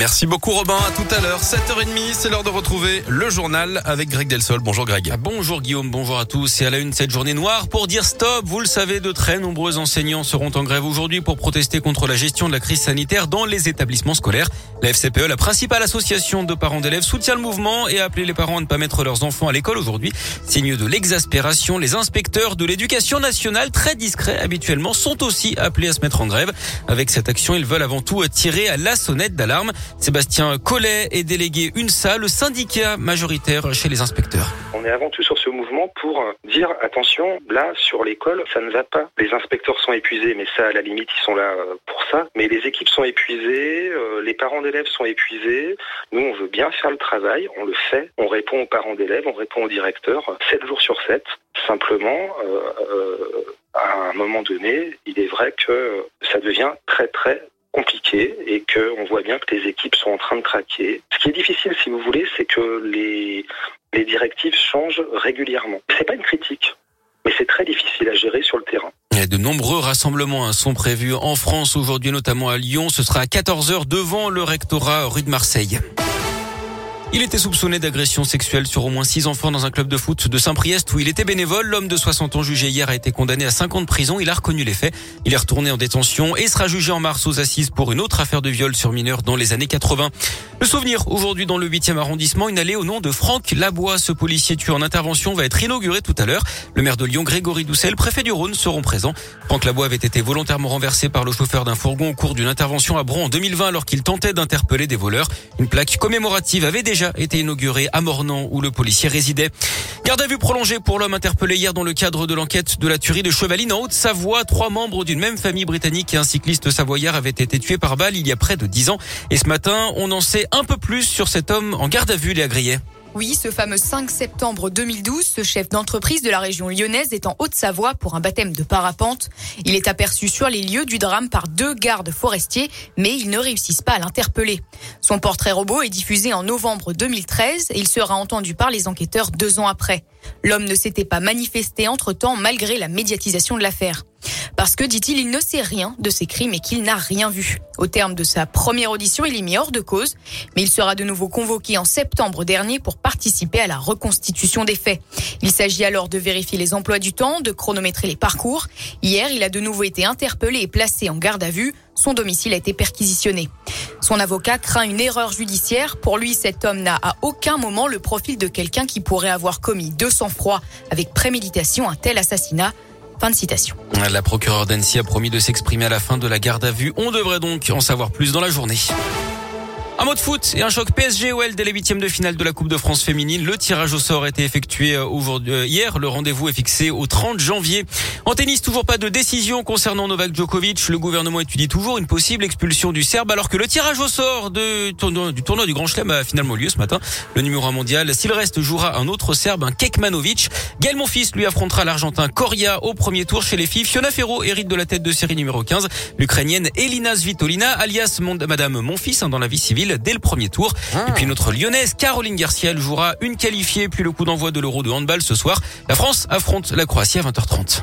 Merci beaucoup Robin, à tout à l'heure, 7h30, c'est l'heure de retrouver le journal avec Greg Delsol. Bonjour Greg. Ah, bonjour Guillaume, bonjour à tous. Et à la une, cette journée noire pour dire stop. Vous le savez, de très nombreux enseignants seront en grève aujourd'hui pour protester contre la gestion de la crise sanitaire dans les établissements scolaires. La FCPE, la principale association de parents d'élèves, soutient le mouvement et a appelé les parents à ne pas mettre leurs enfants à l'école aujourd'hui. Signe de l'exaspération, les inspecteurs de l'éducation nationale, très discrets habituellement, sont aussi appelés à se mettre en grève. Avec cette action, ils veulent avant tout tirer à la sonnette d'alarme. Sébastien Collet est délégué UNSA, le syndicat majoritaire chez les inspecteurs. On est avant tout sur ce mouvement pour dire attention, là sur l'école, ça ne va pas. Les inspecteurs sont épuisés, mais ça à la limite ils sont là euh, pour ça. Mais les équipes sont épuisées, euh, les parents d'élèves sont épuisés. Nous on veut bien faire le travail, on le fait. On répond aux parents d'élèves, on répond aux directeurs, 7 jours sur 7. Simplement, euh, à un moment donné, il est vrai que ça devient très très compliqué et que on voit bien que les équipes sont en train de craquer. Ce qui est difficile, si vous voulez, c'est que les, les directives changent régulièrement. C'est pas une critique, mais c'est très difficile à gérer sur le terrain. De nombreux rassemblements hein, sont prévus en France aujourd'hui, notamment à Lyon. Ce sera à 14h devant le rectorat rue de Marseille. Il était soupçonné d'agression sexuelle sur au moins six enfants dans un club de foot de Saint-Priest où il était bénévole. L'homme de 60 ans jugé hier a été condamné à 5 ans de prison. Il a reconnu les faits. Il est retourné en détention et sera jugé en mars aux assises pour une autre affaire de viol sur mineur dans les années 80. Le souvenir aujourd'hui dans le 8e arrondissement, une allée au nom de Franck Labois. Ce policier tué en intervention va être inauguré tout à l'heure. Le maire de Lyon, Grégory Doucet, le préfet du Rhône seront présents. Franck Labois avait été volontairement renversé par le chauffeur d'un fourgon au cours d'une intervention à Bron en 2020 alors qu'il tentait d'interpeller des voleurs. Une plaque commémorative avait déjà été inaugurée à Mornan où le policier résidait. Garde à vue prolongée pour l'homme interpellé hier dans le cadre de l'enquête de la tuerie de Chevaline en Haute-Savoie. Trois membres d'une même famille britannique et un cycliste savoyard avaient été tués par balle il y a près de dix ans. Et ce matin, on en sait un peu plus sur cet homme en garde à vue, les agriers. Oui, ce fameux 5 septembre 2012, ce chef d'entreprise de la région lyonnaise est en Haute-Savoie pour un baptême de parapente. Il est aperçu sur les lieux du drame par deux gardes forestiers, mais ils ne réussissent pas à l'interpeller. Son portrait robot est diffusé en novembre 2013 et il sera entendu par les enquêteurs deux ans après. L'homme ne s'était pas manifesté entre-temps malgré la médiatisation de l'affaire. Parce que, dit-il, il ne sait rien de ces crimes et qu'il n'a rien vu. Au terme de sa première audition, il est mis hors de cause, mais il sera de nouveau convoqué en septembre dernier pour participer à la reconstitution des faits. Il s'agit alors de vérifier les emplois du temps, de chronométrer les parcours. Hier, il a de nouveau été interpellé et placé en garde à vue. Son domicile a été perquisitionné. Son avocat craint une erreur judiciaire. Pour lui, cet homme n'a à aucun moment le profil de quelqu'un qui pourrait avoir commis de sang-froid avec préméditation un tel assassinat. Fin de citation. La procureure d'Annecy a promis de s'exprimer à la fin de la garde à vue. On devrait donc en savoir plus dans la journée. Un mot de foot et un choc PSG-OL dès les huitièmes de finale de la Coupe de France féminine. Le tirage au sort a été effectué euh, euh, hier. Le rendez-vous est fixé au 30 janvier. En tennis, toujours pas de décision concernant Novak Djokovic. Le gouvernement étudie toujours une possible expulsion du Serbe alors que le tirage au sort du tournoi du Grand Chelem a finalement lieu ce matin. Le numéro 1 mondial, s'il reste, jouera un autre Serbe, un Kekmanovic. Gaël Monfils lui affrontera l'Argentin Coria au premier tour chez les filles. Fiona Ferro hérite de la tête de série numéro 15. L'Ukrainienne Elina Svitolina, alias Madame Monfils hein, dans la vie civile dès le premier tour. Ah. Et puis notre lyonnaise Caroline Garcia elle jouera une qualifiée puis le coup d'envoi de l'Euro de handball ce soir. La France affronte la Croatie à 20h30.